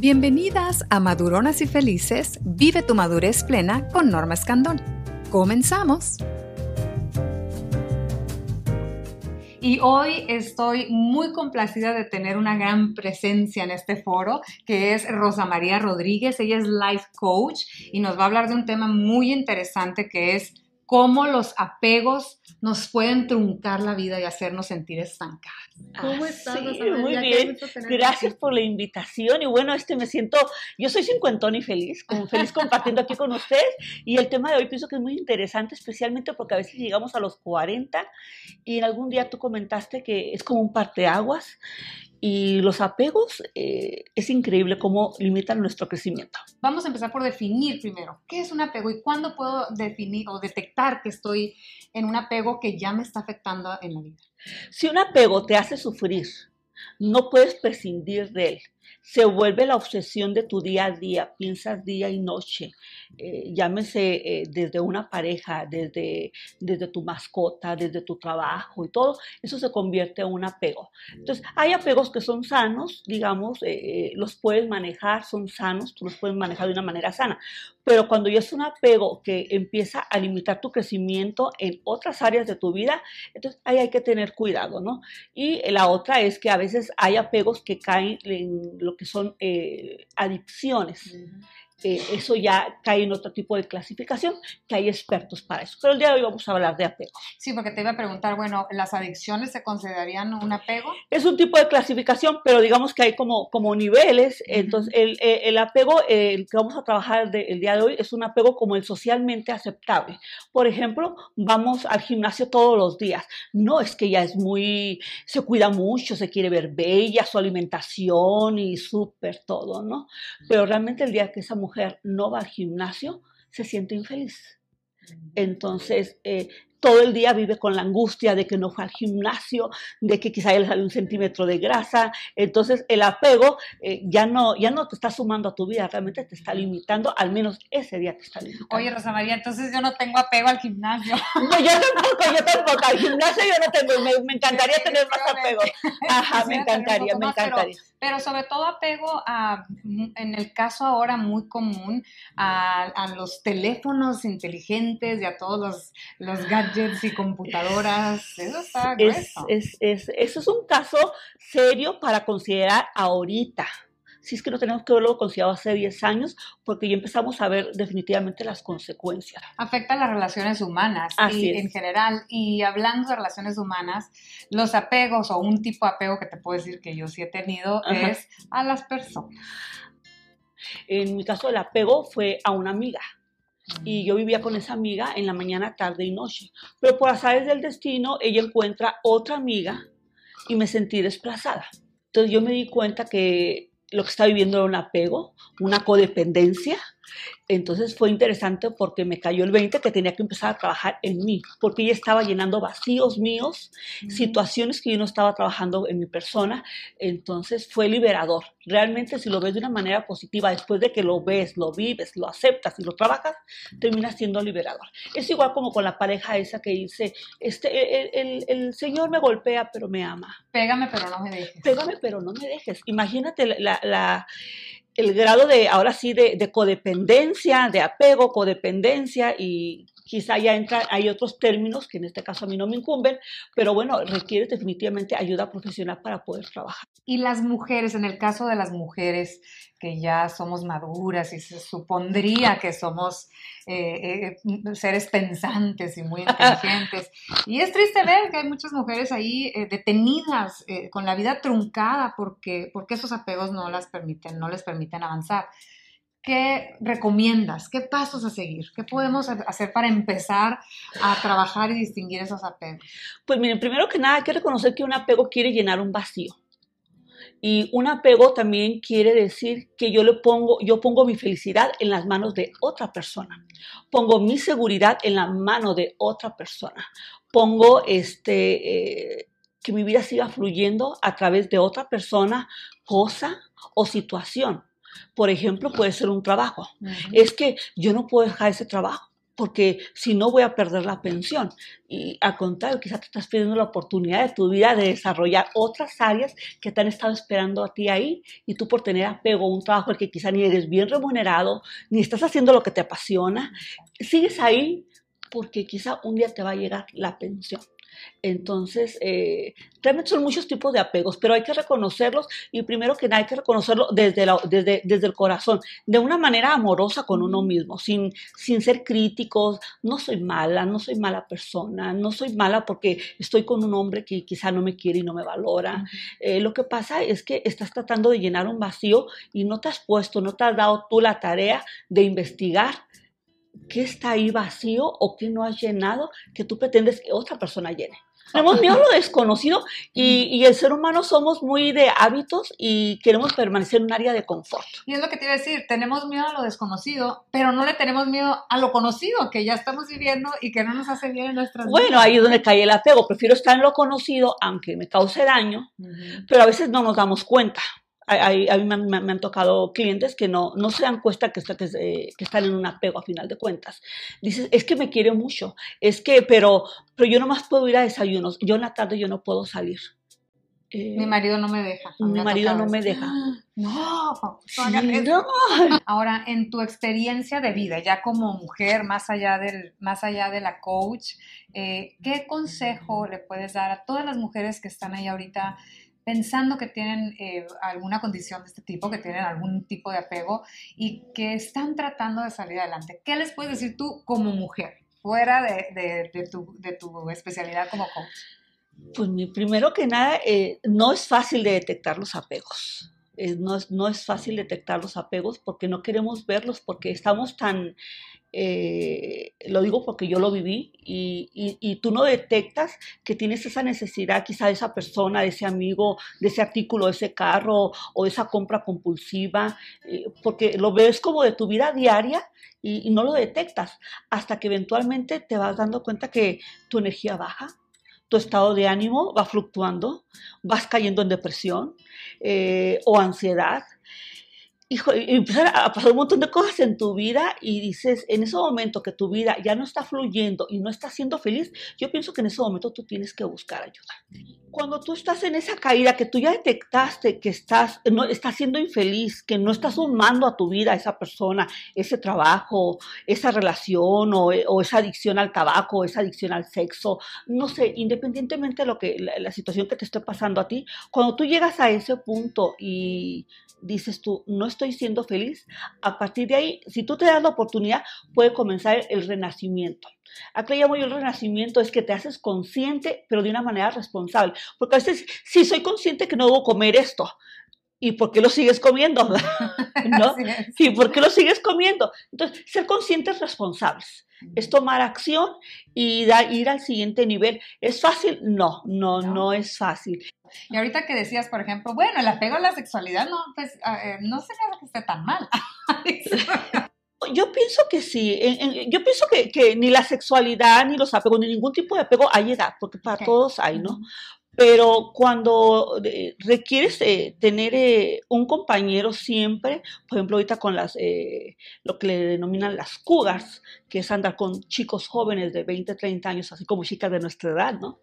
Bienvenidas a Maduronas y Felices, vive tu madurez plena con Norma Escandón. Comenzamos. Y hoy estoy muy complacida de tener una gran presencia en este foro, que es Rosa María Rodríguez. Ella es life coach y nos va a hablar de un tema muy interesante que es cómo los apegos nos pueden truncar la vida y hacernos sentir estancadas. ¿Cómo ah, estás? Sí, muy bien. Gracias por la invitación. Y bueno, este me siento, yo soy cincuentón y feliz, como feliz compartiendo aquí con ustedes. Y el tema de hoy pienso que es muy interesante, especialmente porque a veces llegamos a los 40 y en algún día tú comentaste que es como un parteaguas y los apegos eh, es increíble cómo limitan nuestro crecimiento. Vamos a empezar por definir primero qué es un apego y cuándo puedo definir o detectar que estoy en un apego que ya me está afectando en la vida. Si un apego te hace sufrir, no puedes prescindir de él se vuelve la obsesión de tu día a día, piensas día y noche, eh, llámese eh, desde una pareja, desde, desde tu mascota, desde tu trabajo y todo, eso se convierte en un apego. Entonces, hay apegos que son sanos, digamos, eh, los puedes manejar, son sanos, tú los puedes manejar de una manera sana, pero cuando ya es un apego que empieza a limitar tu crecimiento en otras áreas de tu vida, entonces ahí hay que tener cuidado, ¿no? Y la otra es que a veces hay apegos que caen en lo que son eh, adicciones. Eh, eso ya cae en otro tipo de clasificación, que hay expertos para eso. Pero el día de hoy vamos a hablar de apego. Sí, porque te iba a preguntar, bueno, ¿las adicciones se considerarían un apego? Es un tipo de clasificación, pero digamos que hay como, como niveles. Entonces, el, eh, el, apego el que vamos a trabajar el día de hoy es un apego como el socialmente aceptable. Por ejemplo, vamos al gimnasio todos los días. No es que ya es muy, se cuida mucho, se quiere ver bella, su alimentación y súper todo, ¿no? Pero realmente el día que esa mujer mujer no va al gimnasio, se siente infeliz. Entonces, eh, todo el día vive con la angustia de que no fue al gimnasio, de que quizá le sale un centímetro de grasa. Entonces el apego eh, ya, no, ya no te está sumando a tu vida, realmente te está limitando, al menos ese día te está limitando. Oye, Rosa María, entonces yo no tengo apego al gimnasio. No, yo tampoco, yo tampoco. Al gimnasio yo no tengo, me, encantaría tener más apego. Ajá, me encantaría, me encantaría. Pero, sobre todo apego a, en el caso ahora muy común, a, a los teléfonos inteligentes y a todos los, los gadgets y computadoras. Eso está es, es, es, Eso es un caso serio para considerar ahorita. Si es que no tenemos que verlo considerado hace 10 años, porque ya empezamos a ver definitivamente las consecuencias. Afecta a las relaciones humanas y, en general. Y hablando de relaciones humanas, los apegos o un tipo de apego que te puedo decir que yo sí he tenido es a las personas. En mi caso, el apego fue a una amiga y yo vivía con esa amiga en la mañana, tarde y noche. Pero por azares del destino, ella encuentra otra amiga y me sentí desplazada. Entonces yo me di cuenta que lo que estaba viviendo era un apego, una codependencia entonces fue interesante porque me cayó el 20 que tenía que empezar a trabajar en mí, porque ella estaba llenando vacíos míos, situaciones que yo no estaba trabajando en mi persona. Entonces fue liberador. Realmente si lo ves de una manera positiva, después de que lo ves, lo vives, lo aceptas y lo trabajas, termina siendo liberador. Es igual como con la pareja esa que dice, este, el, el, Señor me golpea pero me ama. Pégame pero no me dejes. Pégame pero no me dejes. Imagínate la, la el grado de, ahora sí, de, codependencia, de apego, codependencia y quizá ya entra, hay otros términos que en este caso a mí no me incumben, pero bueno, requiere definitivamente ayuda profesional para poder trabajar. Y las mujeres, en el caso de las mujeres que ya somos maduras y se supondría que somos eh, eh, seres pensantes y muy inteligentes, y es triste ver que hay muchas mujeres ahí eh, detenidas, con la vida truncada, porque, porque esos apegos no las permiten, no les permiten avanzar. ¿Qué recomiendas? ¿Qué pasos a seguir? ¿Qué podemos hacer para empezar a trabajar y distinguir esos apegos? Pues miren, primero que nada hay que reconocer que un apego quiere llenar un vacío. Y un apego también quiere decir que yo le pongo, yo pongo mi felicidad en las manos de otra persona. Pongo mi seguridad en la mano de otra persona. Pongo este, eh, que mi vida siga fluyendo a través de otra persona, cosa o situación. Por ejemplo, puede ser un trabajo. Es que yo no puedo dejar ese trabajo porque si no voy a perder la pensión. Y al contrario, quizás te estás pidiendo la oportunidad de tu vida de desarrollar otras áreas que te han estado esperando a ti ahí y tú por tener apego a un trabajo al que quizá ni eres bien remunerado, ni estás haciendo lo que te apasiona, sigues ahí porque quizá un día te va a llegar la pensión. Entonces, eh, realmente son muchos tipos de apegos, pero hay que reconocerlos y primero que nada hay que reconocerlo desde, desde, desde, el corazón, de una manera amorosa con uno mismo, sin, sin ser críticos. No soy mala, no soy mala persona, no soy mala porque estoy con un hombre que quizá no me quiere y no me valora. Eh, lo que pasa es que estás tratando de llenar un vacío y no te has puesto, no te has dado tú la tarea de investigar qué está ahí vacío o qué no has llenado que tú pretendes que otra persona llene. Tenemos miedo a lo desconocido y, el ser humano somos muy de hábitos y queremos permanecer en un área de confort. Y es lo que te iba a decir, tenemos miedo a lo desconocido, pero no le tenemos miedo a lo conocido, que ya estamos viviendo y que no nos hace bien en nuestras Bueno, ahí es donde cae el apego. Prefiero estar en lo conocido, aunque me cause daño, pero a veces no nos damos cuenta a, mí me, han tocado clientes que no, no se dan cuenta que, que, que, están en un apego a final de cuentas. Dices, es que me quiere mucho, es que, pero, pero yo nomás puedo ir a desayunos, yo en la tarde yo no puedo salir. mi marido no me deja. Mi marido no me deja. No, Ahora, en tu experiencia de vida, ya como mujer, más allá, del, más allá de la coach, eh, ¿qué consejo le puedes dar a todas las mujeres que están ahí ahorita pensando que tienen eh, alguna condición de este tipo, que tienen algún tipo de apego y que están tratando de salir adelante. ¿Qué les puedes decir tú como mujer, fuera de, tu, especialidad como coach? Pues primero que nada, eh, no es fácil de detectar los apegos. no, es, no es fácil detectar los apegos porque no queremos verlos, porque estamos tan eh, lo digo porque yo lo viví y, tú no detectas que tienes esa necesidad quizá de esa persona, de ese amigo, de ese artículo, de ese carro o de esa compra compulsiva, eh, porque lo ves como de tu vida diaria y, no lo detectas hasta que eventualmente te vas dando cuenta que tu energía baja, tu estado de ánimo va fluctuando, vas cayendo en depresión eh, o ansiedad hijo, y empezar a pasar un montón de cosas en tu vida y dices, en ese momento que tu vida ya no está fluyendo y no estás siendo feliz, yo pienso que en ese momento tú tienes que buscar ayuda. Cuando tú estás en esa caída, que tú ya detectaste que estás, no, estás siendo infeliz, que no estás sumando a tu vida esa persona, ese trabajo, esa relación o, o esa adicción al tabaco, esa adicción al sexo, no sé, independientemente de lo que, la situación que te esté pasando a ti, cuando tú llegas a ese punto y dices tú, no estoy siendo feliz, a partir de ahí, si tú te das la oportunidad, puede comenzar el renacimiento. Acá llamo yo el renacimiento, es que te haces consciente, pero de una manera responsable. Porque a veces, sí, soy consciente que no debo comer esto, ¿Y por qué lo sigues comiendo? ¿No? Sí, ¿por qué lo sigues comiendo? Entonces, ser conscientes responsables es tomar acción y ir al siguiente nivel. ¿Es fácil? No, no, no, es fácil. Y ahorita que decías, por ejemplo, bueno, el apego a la sexualidad, no, pues eh, no sería que esté tan mal. Yo pienso que sí, yo pienso que, ni la sexualidad, ni los apegos, ni ningún tipo de apego hay edad, porque para todos hay, ¿no? Pero cuando eh, requieres eh, tener eh, un compañero siempre, por ejemplo, ahorita con las, lo que le denominan las cougars, que es andar con chicos jóvenes de 20, 30 años, así como chicas de nuestra edad, ¿no?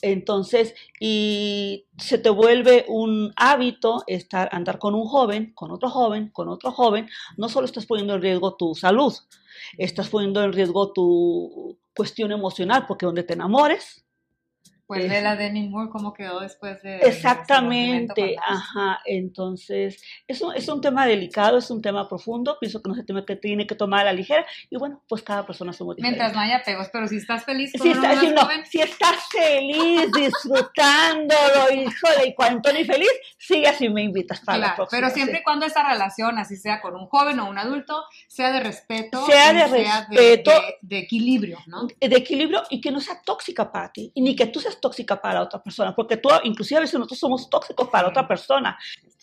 Entonces, y se te vuelve un hábito estar, andar con un joven, con otro joven, con otro joven, no solo estás poniendo en riesgo tu salud, estás poniendo en riesgo tu cuestión emocional, porque donde te enamores, pues de la Demi Moore, cómo quedó después de... Exactamente, ajá, entonces es un, es un tema delicado, es un tema profundo, pienso que no se tiene que, tiene que tomar a la ligera y bueno, pues cada persona somos diferentes. Mientras no haya apegos, pero si estás feliz con si, está, si, no, si estás feliz, disfrutándolo, híjole, y cuando estoy feliz, sigue así me invitas para la próxima. Pero siempre y cuando esa relación, así sea con un joven o un adulto, sea de respeto, sea de respeto, de, equilibrio, ¿no? De equilibrio y que no sea tóxica para ti, y ni que tú seas tóxica para otra persona, porque tú, inclusive a veces nosotros somos tóxicos para otra persona.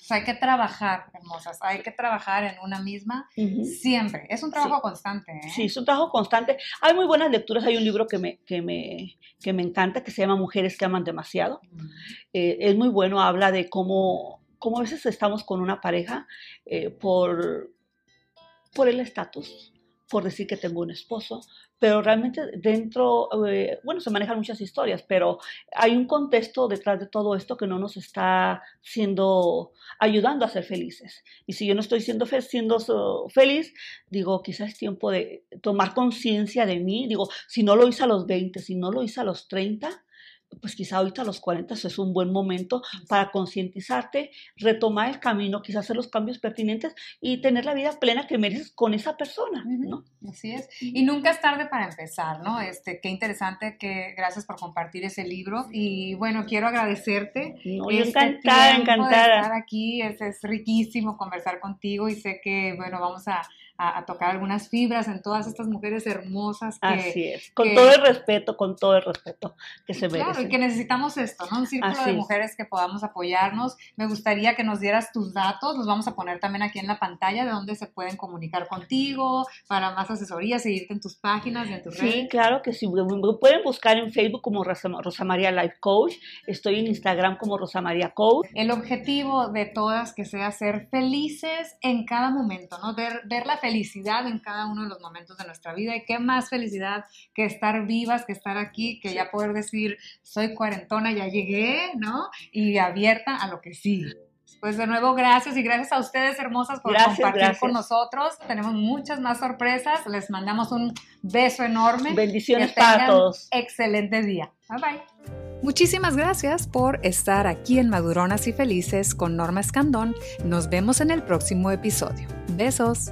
hay que trabajar, hermosas, hay que trabajar en una misma siempre. Es un trabajo constante. ¿eh? Sí, es un trabajo constante. Hay muy buenas lecturas, hay un libro que me, que me, que me encanta, que se llama Mujeres que aman demasiado. Eh, es muy bueno, habla de cómo, cómo a veces estamos con una pareja eh, por, por el estatus por decir que tengo un esposo, pero realmente dentro, eh, bueno, se manejan muchas historias, pero hay un contexto detrás de todo esto que no nos está siendo, ayudando a ser felices. Y si yo no estoy siendo, siendo feliz, digo, quizás es tiempo de tomar conciencia de mí, digo, si no lo hice a los 20, si no lo hice a los 30, pues quizá ahorita a los 40 es un buen momento para concientizarte, retomar el camino, quizás hacer los cambios pertinentes y tener la vida plena que mereces con esa persona, ¿no? Así es. Y nunca es tarde para empezar, ¿no? Este, qué interesante que gracias por compartir ese libro y bueno, quiero agradecerte. No, este encantada, encantada. estar aquí, es, es riquísimo conversar contigo y sé que, bueno, vamos a a, tocar algunas fibras en todas estas mujeres hermosas. Que, Así es, con todo el respeto, con todo el respeto que se merecen. Claro, y que necesitamos esto, ¿no? Un círculo de mujeres que podamos apoyarnos. Me gustaría que nos dieras tus datos, los vamos a poner también aquí en la pantalla de dónde se pueden comunicar contigo para más asesoría, seguirte en tus páginas y en tus redes. Sí, claro que sí. Me pueden buscar en Facebook como Rosa, Rosa María Life Coach, estoy en Instagram como Rosa María Coach. El objetivo de todas que sea ser felices en cada momento, ¿no? Ver, ver la felicidad felicidad en cada uno de los momentos de nuestra vida y qué más felicidad que estar vivas, que estar aquí, que ya poder decir, soy cuarentona, ya llegué, ¿no? Y abierta a lo que sigue. Pues de nuevo, gracias y gracias a ustedes, hermosas, por compartir con nosotros. Tenemos muchas más sorpresas. Les mandamos un beso enorme. Bendiciones para todos. Excelente día. Bye bye. Muchísimas gracias por estar aquí en Maduronas y Felices con Norma Escandón. Nos vemos en el próximo episodio. Besos.